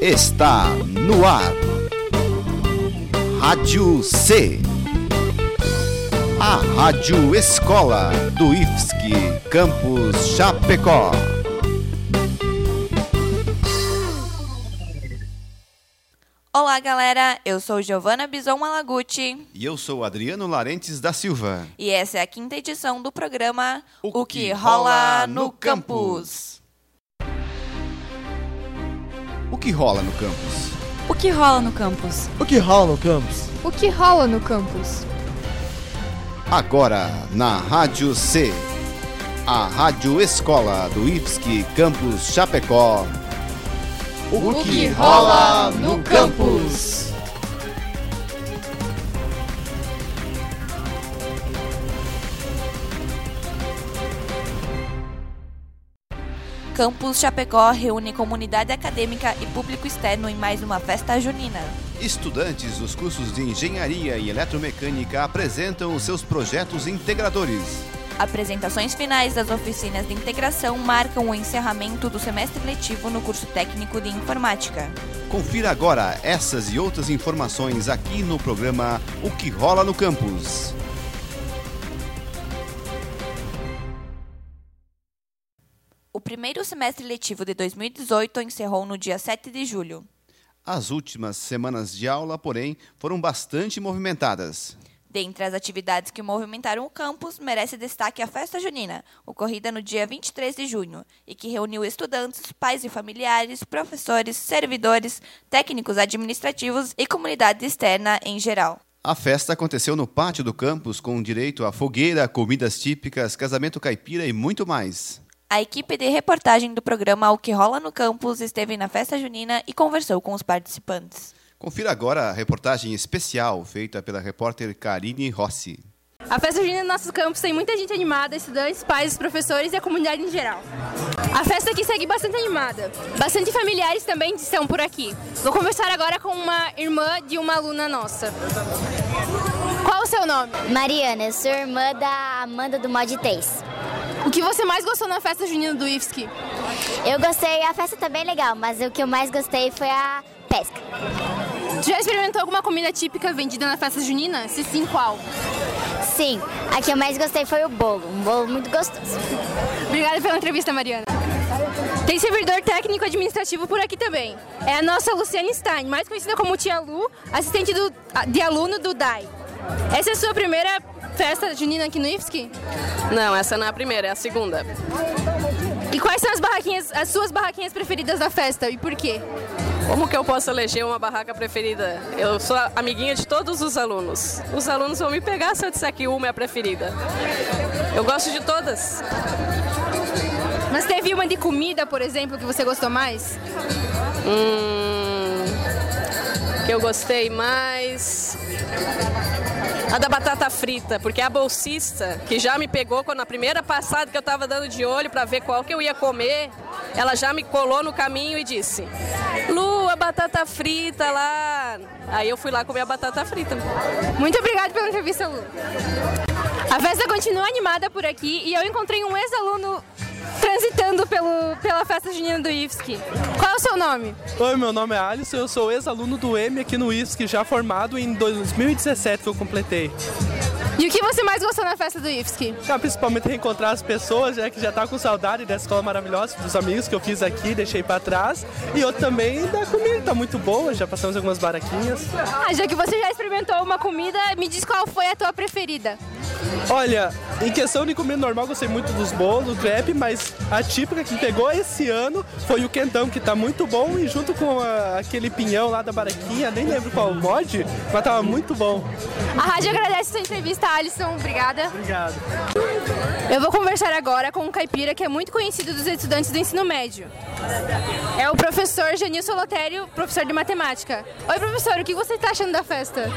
está no ar. Rádio C. A Rádio Escola do IFSC Campus Chapecó. Olá, galera. Eu sou Giovana Bison Malaguti E eu sou Adriano Larentes da Silva. e essa é a quinta edição do programa O O que que rola rola no no campus. O que rola no campus? O que rola no campus? O que rola no campus? O que rola no campus? Agora na Rádio C. A Rádio Escola do IFSC Campus Chapecó. O que rola no campus? Campus Chapecó reúne comunidade acadêmica e público externo em mais uma festa junina. Estudantes dos cursos de Engenharia e Eletromecânica apresentam os seus projetos integradores. Apresentações finais das oficinas de integração marcam o encerramento do semestre letivo no curso técnico de informática. Confira agora essas e outras informações aqui no programa O que rola no campus. Primeiro semestre letivo de 2018 encerrou no dia 7 de julho. As últimas semanas de aula, porém, foram bastante movimentadas. Dentre as atividades que movimentaram o campus, merece destaque a Festa Junina, ocorrida no dia 23 de junho, e que reuniu estudantes, pais e familiares, professores, servidores, técnicos administrativos e comunidade externa em geral. A festa aconteceu no pátio do campus com direito a fogueira, comidas típicas, casamento caipira e muito mais. A equipe de reportagem do programa O que rola no campus esteve na festa junina e conversou com os participantes. Confira agora a reportagem especial feita pela repórter Karine Rossi. A festa junina no nosso campus tem muita gente animada, estudantes, pais, professores e a comunidade em geral. A festa aqui segue bastante animada. Bastante familiares também estão por aqui. Vou conversar agora com uma irmã de uma aluna nossa. Qual o seu nome? Mariana, eu sou irmã da Amanda do Mod 3. O que você mais gostou na festa junina do IFSC? Eu gostei, a festa tá bem legal, mas o que eu mais gostei foi a pesca. Já experimentou alguma comida típica vendida na festa junina? Se sim, qual? Sim, a que eu mais gostei foi o bolo, um bolo muito gostoso. Obrigada pela entrevista, Mariana. Tem servidor técnico administrativo por aqui também. É a nossa Luciane Stein, mais conhecida como Tia Lu, assistente do- de aluno do DAI. Essa é a sua primeira festa junina aqui no IFSC? Não, essa não é a primeira, é a segunda. E quais são as barraquinhas, as suas barraquinhas preferidas da festa e por quê? Como que eu posso eleger uma barraca preferida? Eu sou amiguinha de todos os alunos. Os alunos vão me pegar se eu disser que uma é a preferida. Eu gosto de todas. Mas teve uma de comida, por exemplo, que você gostou mais? Hum, que eu gostei mais. A da batata frita, porque a bolsista, que já me pegou quando na primeira passada que eu tava dando de olho para ver qual que eu ia comer, ela já me colou no caminho e disse: Lu, a batata frita lá. Aí eu fui lá comer a batata frita. Muito obrigada pela entrevista, Lu. A festa continua animada por aqui e eu encontrei um ex-aluno transitando pelo, pela festa junina do IFSC. Qual é o seu nome? Oi, meu nome é Alisson, eu sou ex-aluno do M aqui no IFSC, já formado em 2017 que eu completei. E o que você mais gostou na festa do IFSC? Já principalmente reencontrar as pessoas, já que já tá com saudade dessa escola maravilhosa, dos amigos que eu fiz aqui, deixei pra trás. E outro também da comida, tá muito boa, já passamos algumas baraquinhas. Ah, já que você já experimentou uma comida, me diz qual foi a tua preferida. Olha, em questão de comida normal, gostei muito dos bolos, crepe, mas a típica que pegou esse ano foi o quentão, que tá muito bom, e junto com a- aquele pinhão lá da baraquinha, nem lembro qual mod, mas tava muito bom. A rádio agradece sua entrevista, Alisson. Obrigada. Obrigado. Eu vou conversar agora com um caipira que é muito conhecido dos estudantes do ensino médio. É o professor Janilson Lotério, professor de matemática. Oi, professor, o que você está achando da festa?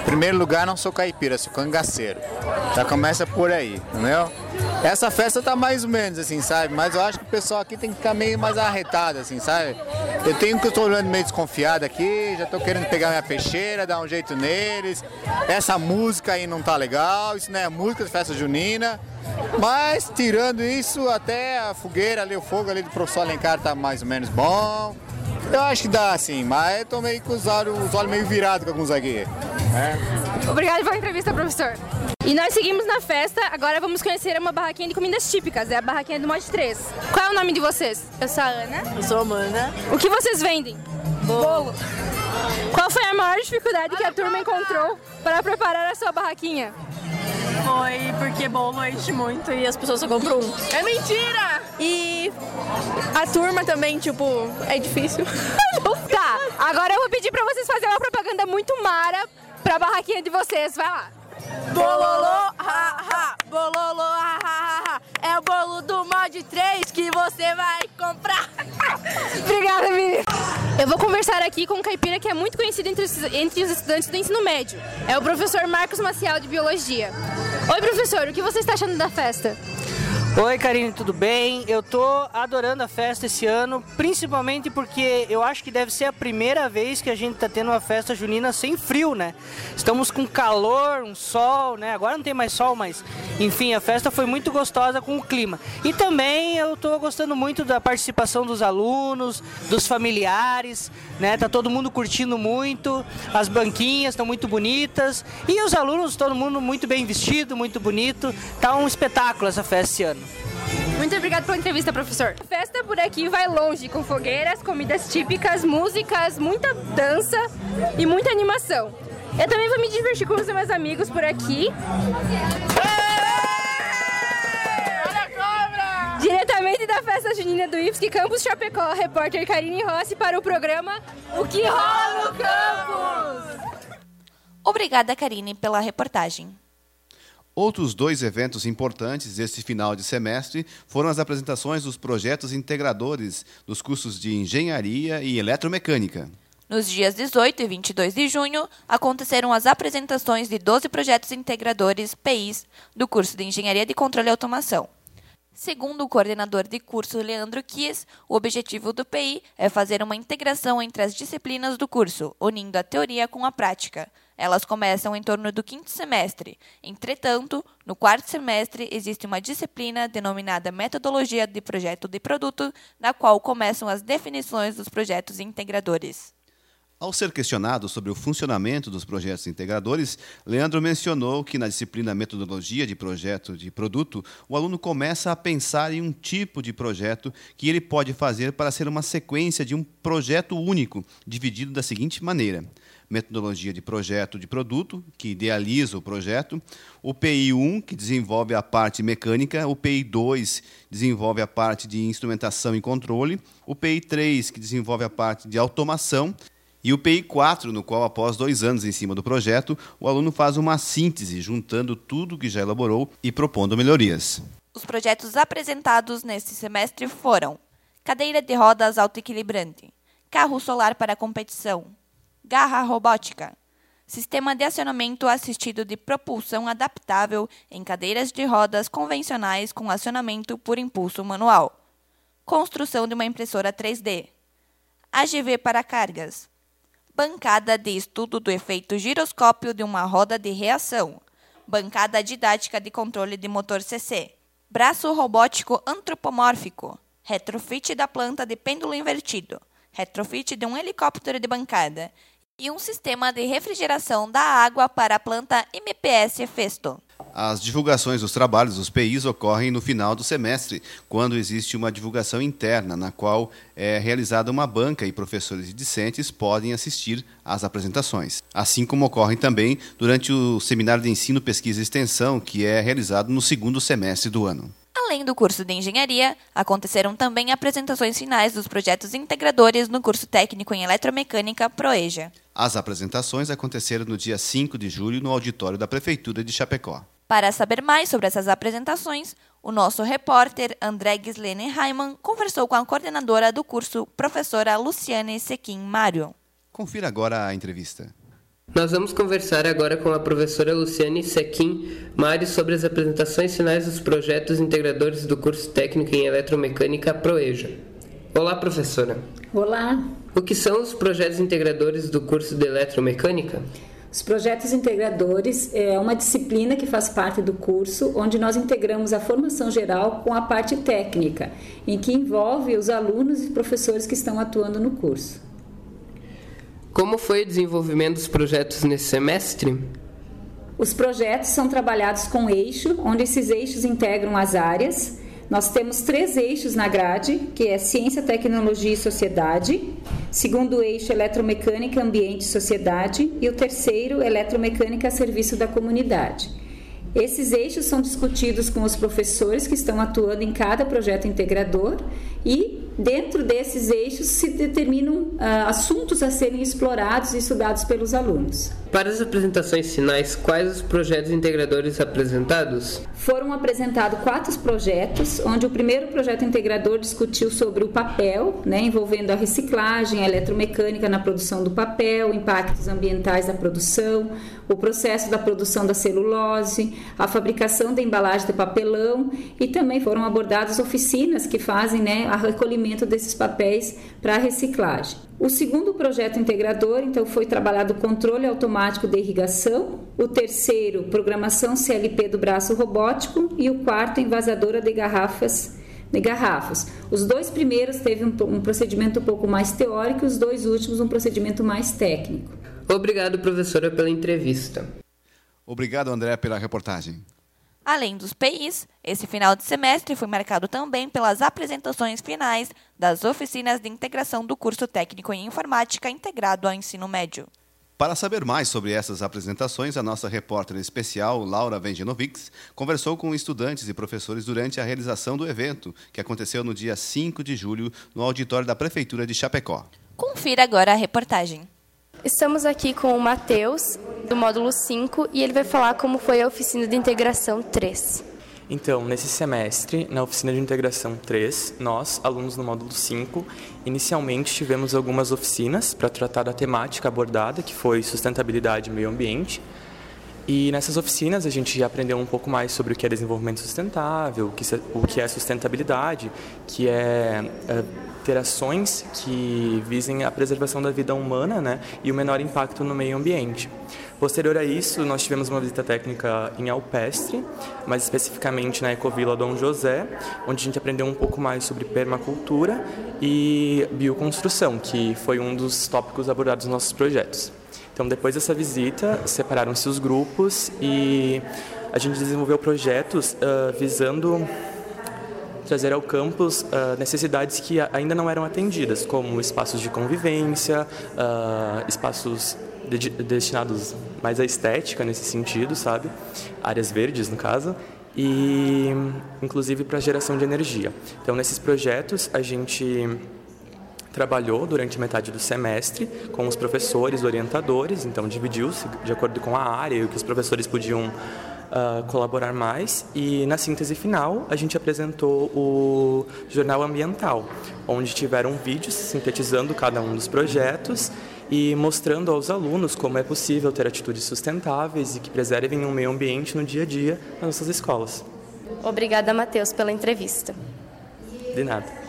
Em primeiro lugar, não sou caipira, sou cangaceiro. Já começa por aí, entendeu? Essa festa tá mais ou menos assim, sabe? Mas eu acho que o pessoal aqui tem que ficar meio mais arretado, assim, sabe? Eu tenho que eu olhando meio desconfiado aqui, já tô querendo pegar minha peixeira, dar um jeito neles. Essa música aí não tá legal, isso não é música de festa junina. Mas tirando isso, até a fogueira ali, o fogo ali do professor Alencar tá mais ou menos bom. Eu acho que dá, sim, mas tô meio com os olhos, os olhos meio virados com alguns aqui. Né? Obrigada pela entrevista, professor. E nós seguimos na festa, agora vamos conhecer uma barraquinha de comidas típicas, é a barraquinha do Mod 3. Qual é o nome de vocês? Eu sou a Ana. Eu sou a Amanda. O que vocês vendem? Bolo. Qual foi a maior dificuldade que a turma encontrou para preparar a sua barraquinha? Foi porque bolo enche muito e as pessoas só compram um. É mentira! E a turma também, tipo, é difícil. tá, agora eu vou pedir para vocês fazerem uma propaganda muito mara para a barraquinha de vocês. Vai lá. Bololô, ha, ha, bololô, ha, ha, ha, É o bolo do mod 3 que você vai comprar. Obrigada, menina. Eu vou conversar aqui com um caipira que é muito conhecido entre os, entre os estudantes do ensino médio. É o professor Marcos Maciel, de Biologia. Oi, professor, o que você está achando da festa? Oi, Karine, tudo bem? Eu tô adorando a festa esse ano, principalmente porque eu acho que deve ser a primeira vez que a gente tá tendo uma festa junina sem frio, né? Estamos com calor, um sol, né? Agora não tem mais sol, mas enfim, a festa foi muito gostosa com o clima. E também eu tô gostando muito da participação dos alunos, dos familiares, né? Tá todo mundo curtindo muito, as banquinhas estão muito bonitas e os alunos, todo mundo muito bem vestido, muito bonito. Tá um espetáculo essa festa esse ano. Muito obrigada pela entrevista, professor. A festa por aqui vai longe, com fogueiras, comidas típicas, músicas, muita dança e muita animação. Eu também vou me divertir com os meus amigos por aqui. Diretamente da festa junina do IFSC Campus Chapecó, repórter Karine Rossi para o programa O que rola no campus. Obrigada, Karine, pela reportagem. Outros dois eventos importantes deste final de semestre foram as apresentações dos projetos integradores dos cursos de Engenharia e Eletromecânica. Nos dias 18 e 22 de junho, aconteceram as apresentações de 12 projetos integradores PIs do curso de Engenharia de Controle e Automação. Segundo o coordenador de curso Leandro Kies, o objetivo do PI é fazer uma integração entre as disciplinas do curso, unindo a teoria com a prática. Elas começam em torno do quinto semestre. Entretanto, no quarto semestre existe uma disciplina denominada Metodologia de Projeto de Produto, na qual começam as definições dos projetos integradores. Ao ser questionado sobre o funcionamento dos projetos integradores, Leandro mencionou que na disciplina Metodologia de Projeto de Produto, o aluno começa a pensar em um tipo de projeto que ele pode fazer para ser uma sequência de um projeto único, dividido da seguinte maneira: metodologia de projeto de produto, que idealiza o projeto, o PI 1, que desenvolve a parte mecânica, o PI 2 desenvolve a parte de instrumentação e controle, o PI 3, que desenvolve a parte de automação, e o PI 4, no qual, após dois anos em cima do projeto, o aluno faz uma síntese, juntando tudo que já elaborou e propondo melhorias. Os projetos apresentados neste semestre foram cadeira de rodas autoequilibrante, carro solar para competição, garra robótica, sistema de acionamento assistido de propulsão adaptável em cadeiras de rodas convencionais com acionamento por impulso manual, construção de uma impressora 3D, AGV para cargas, bancada de estudo do efeito giroscópio de uma roda de reação, bancada didática de controle de motor CC, braço robótico antropomórfico, retrofit da planta de pêndulo invertido, retrofit de um helicóptero de bancada e um sistema de refrigeração da água para a planta MPS Festo. As divulgações dos trabalhos dos PIs ocorrem no final do semestre, quando existe uma divulgação interna, na qual é realizada uma banca e professores e discentes podem assistir às apresentações. Assim como ocorrem também durante o seminário de ensino, pesquisa e extensão, que é realizado no segundo semestre do ano. Além do curso de engenharia, aconteceram também apresentações finais dos projetos integradores no curso técnico em eletromecânica Proeja. As apresentações aconteceram no dia 5 de julho no auditório da Prefeitura de Chapecó. Para saber mais sobre essas apresentações, o nosso repórter André Gislene Raiman conversou com a coordenadora do curso, professora Luciane Sequim Mário. Confira agora a entrevista. Nós vamos conversar agora com a professora Luciane Sequim Mário sobre as apresentações finais dos projetos integradores do curso técnico em eletromecânica Proeja. Olá, professora. Olá. O que são os projetos integradores do curso de eletromecânica? Os projetos integradores é uma disciplina que faz parte do curso, onde nós integramos a formação geral com a parte técnica, em que envolve os alunos e professores que estão atuando no curso. Como foi o desenvolvimento dos projetos nesse semestre? Os projetos são trabalhados com eixo, onde esses eixos integram as áreas. Nós temos três eixos na grade, que é ciência, tecnologia e sociedade. Segundo eixo, eletromecânica, ambiente e sociedade. E o terceiro, eletromecânica a serviço da comunidade. Esses eixos são discutidos com os professores que estão atuando em cada projeto integrador e dentro desses eixos se determinam uh, assuntos a serem explorados e estudados pelos alunos. Para as apresentações finais, quais os projetos integradores apresentados? Foram apresentados quatro projetos, onde o primeiro projeto integrador discutiu sobre o papel, né, envolvendo a reciclagem, a eletromecânica na produção do papel, impactos ambientais da produção, o processo da produção da celulose, a fabricação da embalagem de papelão e também foram abordadas oficinas que fazem né, a recolhimento desses papéis para reciclagem. O segundo projeto integrador, então, foi trabalhado o controle automático de irrigação, o terceiro, programação CLP do braço robótico e o quarto, envasadora de garrafas de garrafas. Os dois primeiros teve um, um procedimento um pouco mais teórico, os dois últimos um procedimento mais técnico. Obrigado, professora, pela entrevista. Obrigado, André, pela reportagem. Além dos PIs, esse final de semestre foi marcado também pelas apresentações finais das oficinas de integração do curso técnico em informática integrado ao ensino médio. Para saber mais sobre essas apresentações, a nossa repórter especial, Laura Vengenovics, conversou com estudantes e professores durante a realização do evento, que aconteceu no dia 5 de julho no auditório da Prefeitura de Chapecó. Confira agora a reportagem. Estamos aqui com o Matheus, do módulo 5, e ele vai falar como foi a oficina de integração 3. Então, nesse semestre, na oficina de integração 3, nós, alunos do módulo 5, inicialmente tivemos algumas oficinas para tratar da temática abordada, que foi sustentabilidade e meio ambiente. E nessas oficinas a gente aprendeu um pouco mais sobre o que é desenvolvimento sustentável, o que é sustentabilidade, que é, é ter ações que visem a preservação da vida humana né, e o menor impacto no meio ambiente. Posterior a isso, nós tivemos uma visita técnica em Alpestre, mais especificamente na Ecovila Dom José, onde a gente aprendeu um pouco mais sobre permacultura e bioconstrução, que foi um dos tópicos abordados nos nossos projetos. Então, depois dessa visita, separaram-se os grupos e a gente desenvolveu projetos uh, visando trazer ao campus uh, necessidades que ainda não eram atendidas, como espaços de convivência, uh, espaços de destinados mais à estética nesse sentido, sabe? Áreas verdes, no caso, e inclusive para geração de energia. Então, nesses projetos, a gente trabalhou durante metade do semestre com os professores orientadores, então dividiu-se de acordo com a área e o que os professores podiam uh, colaborar mais. E na síntese final, a gente apresentou o Jornal Ambiental, onde tiveram vídeos sintetizando cada um dos projetos e mostrando aos alunos como é possível ter atitudes sustentáveis e que preservem o meio ambiente no dia a dia nas nossas escolas. Obrigada, Matheus, pela entrevista. De nada.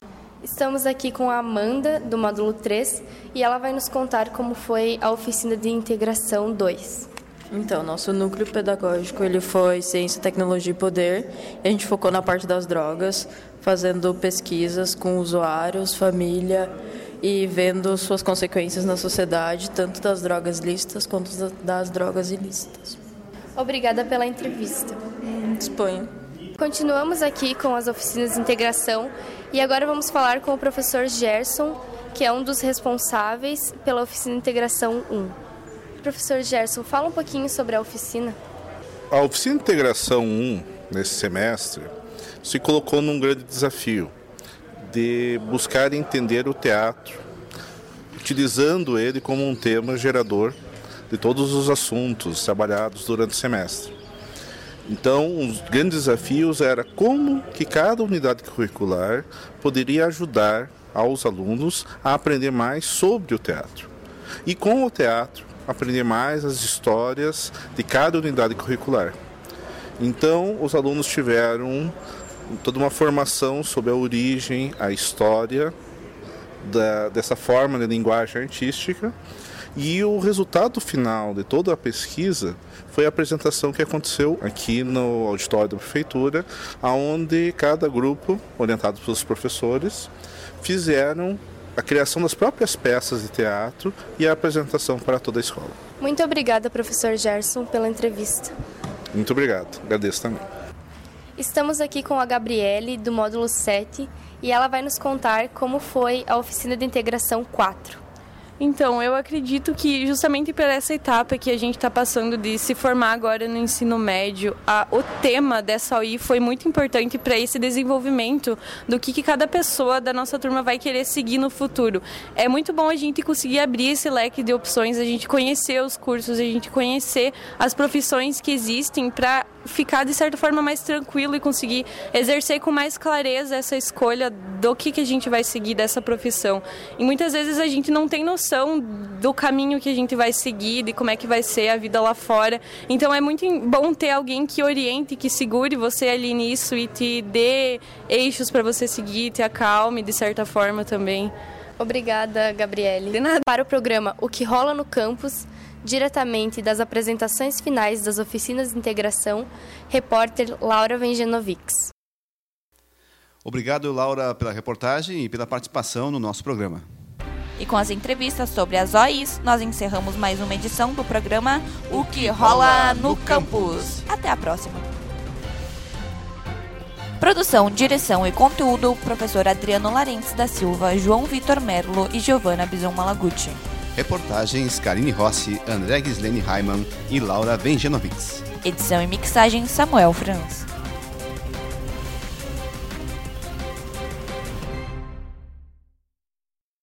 Estamos aqui com a Amanda, do módulo 3, e ela vai nos contar como foi a oficina de integração 2. Então, nosso núcleo pedagógico ele foi ciência, tecnologia e poder. E a gente focou na parte das drogas, fazendo pesquisas com usuários, família e vendo suas consequências na sociedade, tanto das drogas lícitas quanto das drogas ilícitas. Obrigada pela entrevista. Disponha. Continuamos aqui com as oficinas de integração e agora vamos falar com o professor Gerson, que é um dos responsáveis pela oficina integração 1. Professor Gerson, fala um pouquinho sobre a oficina. A oficina integração 1, nesse semestre, se colocou num grande desafio de buscar entender o teatro, utilizando ele como um tema gerador de todos os assuntos trabalhados durante o semestre. Então, os grandes desafios era como que cada unidade curricular poderia ajudar aos alunos a aprender mais sobre o teatro. E com o teatro, aprender mais as histórias de cada unidade curricular. Então, os alunos tiveram toda uma formação sobre a origem, a história da, dessa forma de linguagem artística E o resultado final de toda a pesquisa foi a apresentação que aconteceu aqui no auditório da prefeitura, aonde cada grupo, orientado pelos professores, fizeram a criação das próprias peças de teatro e a apresentação para toda a escola. Muito obrigada, professor Gerson, pela entrevista. Muito obrigado, agradeço também. Estamos aqui com a Gabriele, do módulo 7, e ela vai nos contar como foi a oficina de integração 4. Então, eu acredito que justamente por essa etapa que a gente está passando de se formar agora no ensino médio, a, o tema dessa OI foi muito importante para esse desenvolvimento do que, que cada pessoa da nossa turma vai querer seguir no futuro. É muito bom a gente conseguir abrir esse leque de opções, a gente conhecer os cursos, a gente conhecer as profissões que existem para ficar de certa forma mais tranquilo e conseguir exercer com mais clareza essa escolha do que, que a gente vai seguir dessa profissão. E muitas vezes a gente não tem noção do caminho que a gente vai seguir, de como é que vai ser a vida lá fora. Então é muito bom ter alguém que oriente, que segure você ali nisso e te dê eixos para você seguir, te acalme de certa forma também. Obrigada, Gabriele. Para o programa O que rola no campus, diretamente das apresentações finais das oficinas de integração, repórter Laura Vengenovics. Obrigado, Laura, pela reportagem e pela participação no nosso programa. E com as entrevistas sobre as OIs, nós encerramos mais uma edição do programa O que rola no campus. Até a próxima. Produção, direção e conteúdo, professor Adriano Larentes da Silva, João Vitor Merlo e Giovanna Bison Malaguti. Reportagens Karine Rossi, André Gislene Raiman e Laura Benjanovics. Edição e mixagem Samuel Franz.